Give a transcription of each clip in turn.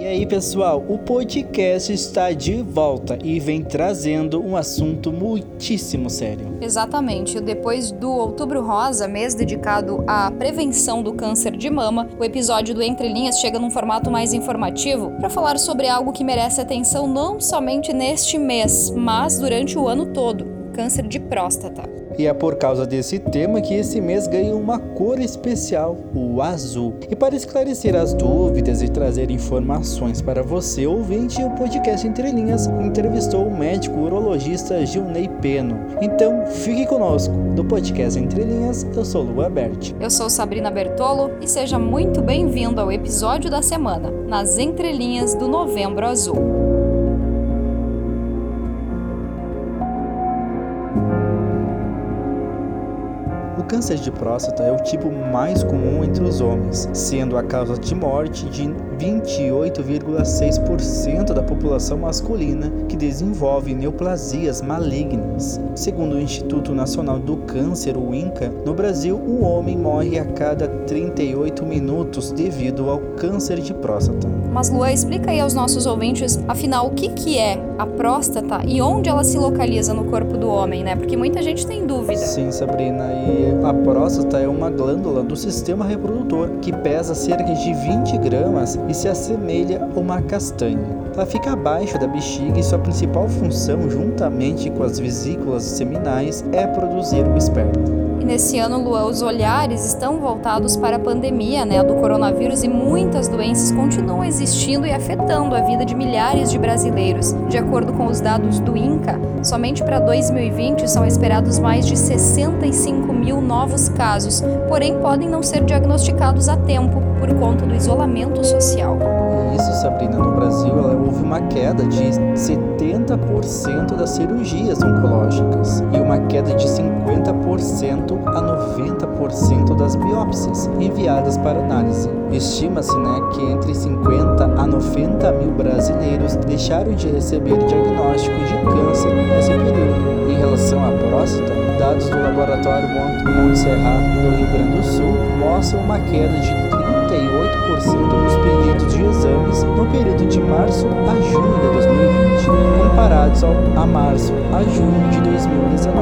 E aí, pessoal, o podcast está de volta e vem trazendo um assunto muitíssimo sério. Exatamente. Depois do Outubro Rosa, mês dedicado à prevenção do câncer de mama, o episódio do Entre Linhas chega num formato mais informativo para falar sobre algo que merece atenção não somente neste mês, mas durante o ano todo: câncer de próstata. E é por causa desse tema que esse mês ganha uma cor especial, o azul. E para esclarecer as dúvidas e trazer informações para você, ouvinte, o podcast Entre Linhas entrevistou o médico urologista Gilney Peno. Então, fique conosco. Do podcast Entre Linhas, eu sou Lua Bert. Eu sou Sabrina Bertolo e seja muito bem-vindo ao episódio da semana, nas entrelinhas do Novembro Azul. Câncer de próstata é o tipo mais comum entre os homens, sendo a causa de morte de 28,6% da população masculina que desenvolve neoplasias malignas. Segundo o Instituto Nacional do Câncer, o INCA, no Brasil, um homem morre a cada 38 minutos devido ao câncer de próstata. Mas Lua, explica aí aos nossos ouvintes, afinal, o que, que é a próstata e onde ela se localiza no corpo do homem, né? Porque muita gente tem dúvida. Sim, Sabrina, e a próstata é uma glândula do sistema reprodutor que pesa cerca de 20 gramas e se assemelha a uma castanha. Ela fica abaixo da bexiga e sua principal função, juntamente com as vesículas seminais, é produzir o esperma. E nesse ano, Lua, os olhares estão voltados para a pandemia né, do coronavírus e muitas doenças continuam existindo e afetando a vida de milhares de brasileiros. De acordo com os dados do INCA, somente para 2020 são esperados mais de 65 mil novos casos, porém podem não ser diagnosticados a tempo por conta do isolamento social. Isso, Sabrina, no Brasil houve uma queda de 70% das cirurgias oncológicas e uma queda de 50% a 90% das biópsias enviadas para análise. Estima-se né, que entre 50 a 90 mil brasileiros deixaram de receber diagnóstico de câncer nesse período. Em relação à próstata, dados do laboratório Monte Serra do Rio Grande do Sul mostram uma queda de 38% dos pedidos de exames no período de março a junho de 2020, comparados ao, a março a junho de 2019.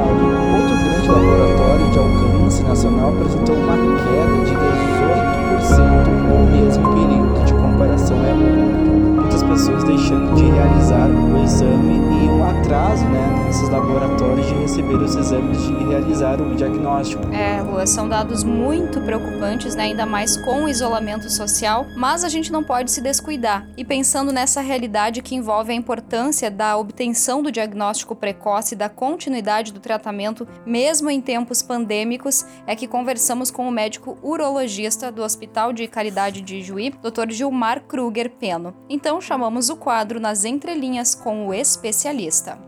Outro grande laboratório de alcance nacional apresentou uma queda de 18% no mesmo período de comparação. É. Muitas pessoas deixando de realizar o exame e um atraso né, nesses laboratórios de receber os exames e realizar o diagnóstico. É, Lua, são dados muito preocupantes, né, ainda mais com o isolamento social, mas a gente não pode se descuidar. E pensando nessa realidade que envolve a importância da obtenção do diagnóstico precoce e da continuidade do tratamento, mesmo em tempos pandêmicos, é que conversamos com o médico urologista do Hospital de Caridade de Juí, Dr. Gilmar Kruger Peno. Então chamamos o quadro nas entrelinhas com o especialista.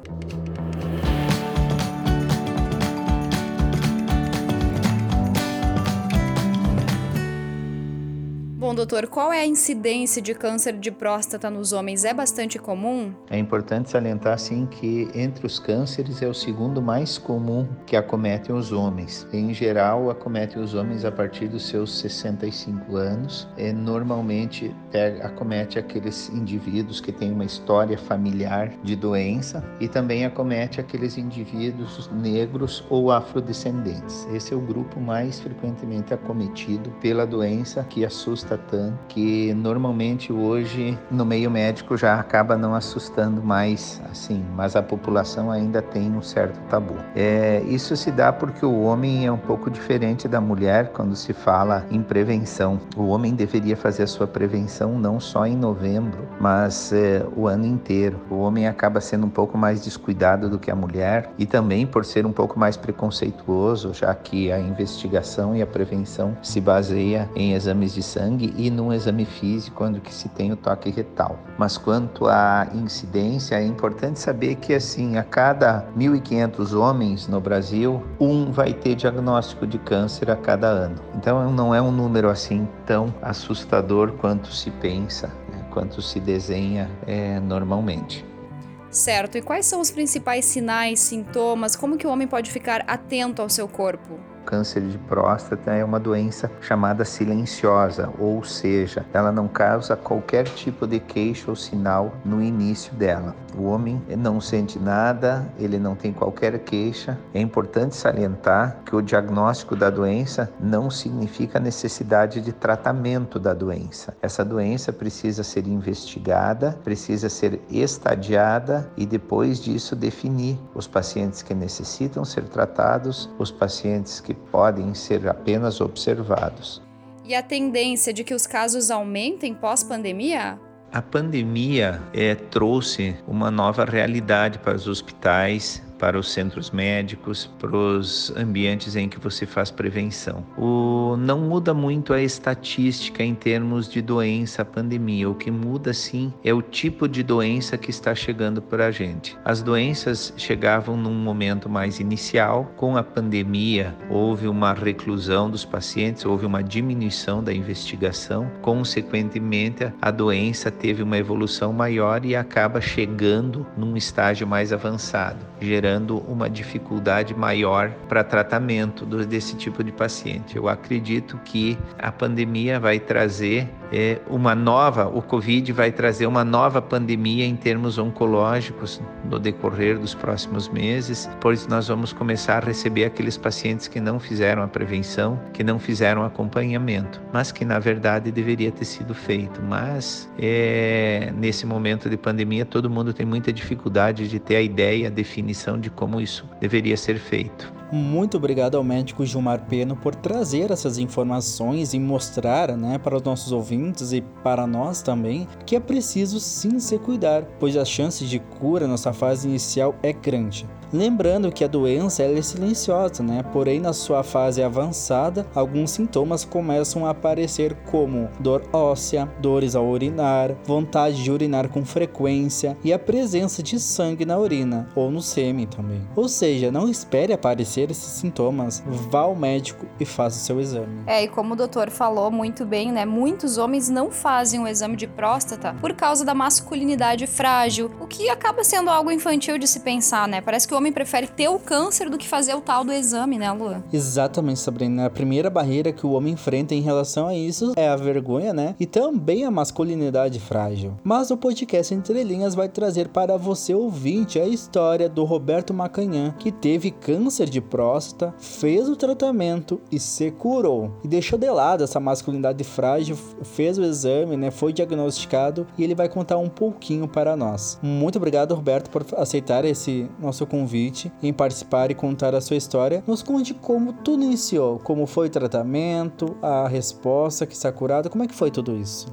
Bom, doutor, qual é a incidência de câncer de próstata nos homens? É bastante comum? É importante salientar, sim, que entre os cânceres é o segundo mais comum que acomete os homens. Em geral, acomete os homens a partir dos seus 65 anos. E normalmente acomete aqueles indivíduos que têm uma história familiar de doença e também acomete aqueles indivíduos negros ou afrodescendentes. Esse é o grupo mais frequentemente acometido pela doença que assusta que normalmente hoje no meio médico já acaba não assustando mais assim, mas a população ainda tem um certo tabu. É, isso se dá porque o homem é um pouco diferente da mulher quando se fala em prevenção. O homem deveria fazer a sua prevenção não só em novembro, mas é, o ano inteiro. O homem acaba sendo um pouco mais descuidado do que a mulher e também por ser um pouco mais preconceituoso, já que a investigação e a prevenção se baseia em exames de sangue e num exame físico quando que se tem o toque retal. Mas quanto à incidência, é importante saber que assim, a cada 1.500 homens no Brasil, um vai ter diagnóstico de câncer a cada ano. Então não é um número assim tão assustador quanto se pensa, né? quanto se desenha é, normalmente. Certo. E quais são os principais sinais, sintomas? Como que o homem pode ficar atento ao seu corpo? Câncer de próstata é uma doença chamada silenciosa, ou seja, ela não causa qualquer tipo de queixa ou sinal no início dela. O homem não sente nada, ele não tem qualquer queixa. É importante salientar que o diagnóstico da doença não significa necessidade de tratamento da doença. Essa doença precisa ser investigada, precisa ser estadiada e depois disso definir os pacientes que necessitam ser tratados, os pacientes que podem ser apenas observados. E a tendência de que os casos aumentem pós-pandemia? A pandemia é, trouxe uma nova realidade para os hospitais, para os centros médicos, para os ambientes em que você faz prevenção. O, não muda muito a estatística em termos de doença, pandemia. O que muda sim é o tipo de doença que está chegando para a gente. As doenças chegavam num momento mais inicial, com a pandemia houve uma reclusão dos pacientes, houve uma diminuição da investigação, consequentemente a doença teve uma evolução maior e acaba chegando num estágio mais avançado, gerando gerando uma dificuldade maior para tratamento desse tipo de paciente. Eu acredito que a pandemia vai trazer é, uma nova, o Covid vai trazer uma nova pandemia em termos oncológicos no decorrer dos próximos meses, pois nós vamos começar a receber aqueles pacientes que não fizeram a prevenção, que não fizeram acompanhamento, mas que na verdade deveria ter sido feito. Mas é, nesse momento de pandemia, todo mundo tem muita dificuldade de ter a ideia, a definição de como isso deveria ser feito. Muito obrigado ao médico Gilmar Peno por trazer essas informações e mostrar né, para os nossos ouvintes e para nós também que é preciso sim se cuidar, pois as chances de cura nessa fase inicial é grande. Lembrando que a doença é silenciosa, né? Porém, na sua fase avançada, alguns sintomas começam a aparecer como dor óssea, dores ao urinar, vontade de urinar com frequência e a presença de sangue na urina ou no sêmen também. Ou seja, não espere aparecer esses sintomas, vá ao médico e faça o seu exame. É, e como o doutor falou muito bem, né? Muitos homens não fazem o exame de próstata por causa da masculinidade frágil, o que acaba sendo algo infantil de se pensar, né? Parece que o homem prefere ter o câncer do que fazer o tal do exame, né, Lua? Exatamente, Sabrina. A primeira barreira que o homem enfrenta em relação a isso é a vergonha, né? E também a masculinidade frágil. Mas o podcast Entre Linhas vai trazer para você ouvinte a história do Roberto Macanhã, que teve câncer de próstata, fez o tratamento e se curou. E deixou de lado essa masculinidade frágil, fez o exame, né? Foi diagnosticado e ele vai contar um pouquinho para nós. Muito obrigado, Roberto, por aceitar esse nosso convite convite em participar e contar a sua história. Nos conte como tudo iniciou, como foi o tratamento, a resposta que está curada, como é que foi tudo isso?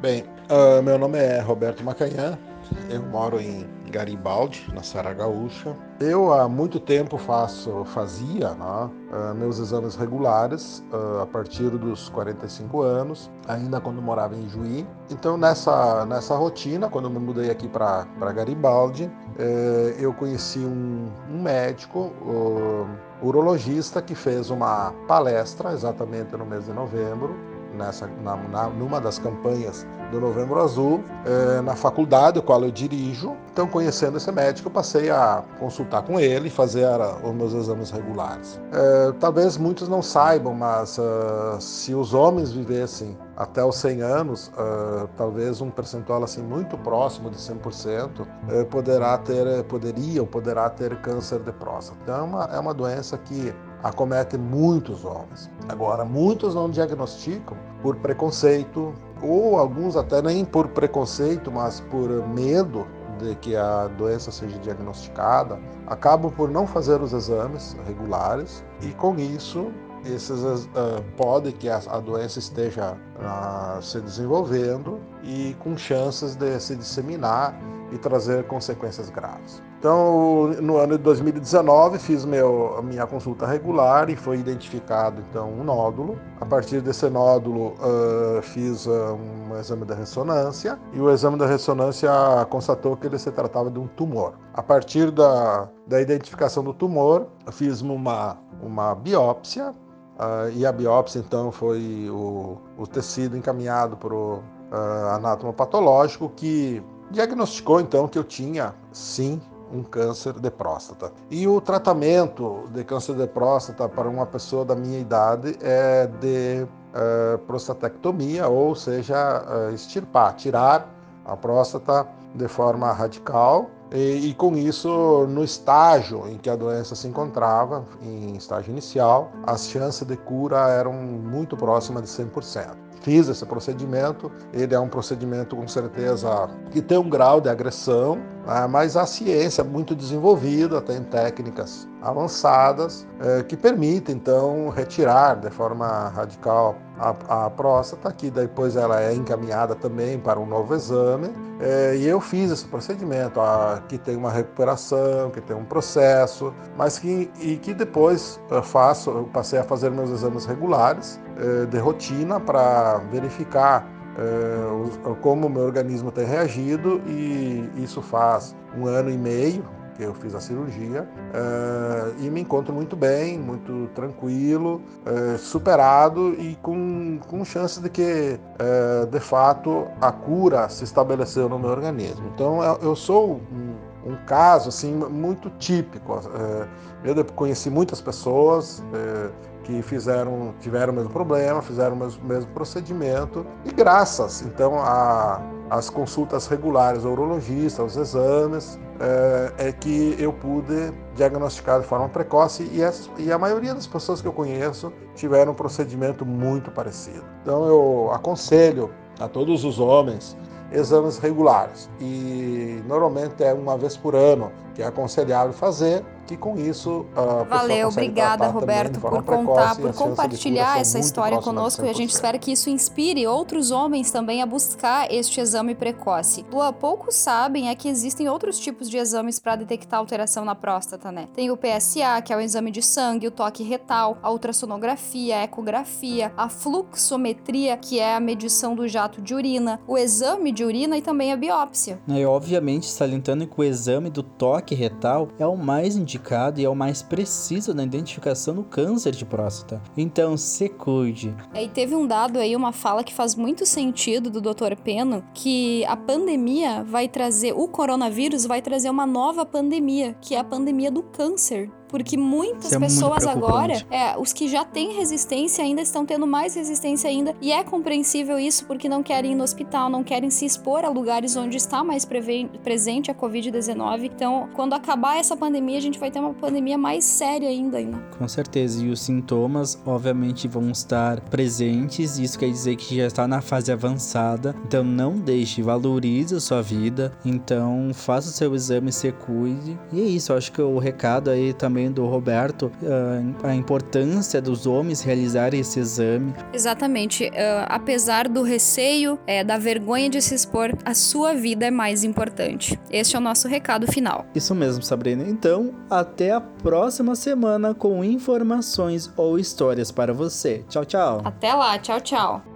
Bem, uh, meu nome é Roberto Macanhã, eu moro em Garibaldi, na Serra Gaúcha. Eu há muito tempo faço, fazia né, uh, meus exames regulares uh, a partir dos 45 anos, ainda quando morava em Juí. Então nessa, nessa rotina, quando eu me mudei aqui para Garibaldi, uh, eu conheci um, um médico, urologista, que fez uma palestra exatamente no mês de novembro, nessa, na, na, numa das campanhas do Novembro Azul, é, na faculdade, a qual eu dirijo. Então, conhecendo esse médico, eu passei a consultar com ele e fazer a, os meus exames regulares. É, talvez muitos não saibam, mas uh, se os homens vivessem até os 100 anos, uh, talvez um percentual assim muito próximo de 100% uh, poderá ter, poderia ou poderá ter câncer de próstata. Então, é uma, é uma doença que acomete muitos homens. Agora, muitos não diagnosticam por preconceito, ou alguns até nem por preconceito, mas por medo de que a doença seja diagnosticada, acabam por não fazer os exames regulares e com isso esses uh, pode que a, a doença esteja uh, se desenvolvendo e com chances de se disseminar e trazer consequências graves. Então, no ano de 2019, fiz meu, a minha consulta regular e foi identificado então um nódulo. A partir desse nódulo, uh, fiz uh, um exame de ressonância e o exame da ressonância constatou que ele se tratava de um tumor. A partir da, da identificação do tumor, fiz uma, uma biópsia uh, e a biópsia então foi o, o tecido encaminhado para o uh, anátomo patológico que diagnosticou então que eu tinha sim um câncer de próstata. E o tratamento de câncer de próstata para uma pessoa da minha idade é de uh, prostatectomia, ou seja, uh, extirpar, tirar a próstata de forma radical e, e, com isso, no estágio em que a doença se encontrava, em estágio inicial, as chances de cura eram muito próximas de 100% fiz esse procedimento. Ele é um procedimento com certeza que tem um grau de agressão, né? mas a ciência é muito desenvolvida, tem técnicas avançadas é, que permitem então retirar de forma radical a, a, próstata, que depois ela é encaminhada também para um novo exame. É, e eu fiz esse procedimento, a, que tem uma recuperação, que tem um processo, mas que, e que depois eu faço, eu passei a fazer meus exames regulares é, de rotina para verificar como o meu organismo tem reagido e isso faz um ano e meio que eu fiz a cirurgia uh, e me encontro muito bem, muito tranquilo, uh, superado e com, com chance de que, uh, de fato, a cura se estabeleceu no meu organismo. Então, eu sou um, um caso assim muito típico. eu conheci muitas pessoas que fizeram, tiveram o mesmo problema, fizeram o mesmo, mesmo procedimento e graças então as consultas regulares ao urologista, aos exames, é, é, que eu pude diagnosticar de forma precoce e, as, e a maioria das pessoas que eu conheço tiveram um procedimento muito parecido. Então eu aconselho a todos os homens exames regulares e normalmente é uma vez por ano que é aconselhável fazer que com isso a Valeu, obrigada Roberto por contar, por compartilhar essa história conosco e a gente espera que isso inspire outros homens também a buscar este exame precoce. Lua, poucos sabem é que existem outros tipos de exames para detectar alteração na próstata, né? Tem o PSA, que é o exame de sangue, o toque retal, a ultrassonografia, a ecografia, a fluxometria, que é a medição do jato de urina, o exame de urina e também a biópsia. E obviamente salientando que o exame do toque retal é o mais indicado indicado e é o mais preciso na identificação do câncer de próstata. Então, se cuide. E teve um dado aí, uma fala que faz muito sentido do Dr. Peno, que a pandemia vai trazer, o coronavírus vai trazer uma nova pandemia, que é a pandemia do câncer porque muitas é pessoas agora, é, os que já têm resistência ainda estão tendo mais resistência ainda. E é compreensível isso porque não querem ir no hospital, não querem se expor a lugares onde está mais presente a Covid-19. Então, quando acabar essa pandemia, a gente vai ter uma pandemia mais séria ainda. ainda. Com certeza. E os sintomas, obviamente, vão estar presentes. Isso quer dizer que já está na fase avançada. Então, não deixe, valorize a sua vida. Então, faça o seu exame, se cuide. E é isso. Acho que o recado aí também também do Roberto uh, a importância dos homens realizarem esse exame. Exatamente. Uh, apesar do receio, é, da vergonha de se expor, a sua vida é mais importante. Este é o nosso recado final. Isso mesmo, Sabrina. Então, até a próxima semana com informações ou histórias para você. Tchau, tchau. Até lá. Tchau, tchau.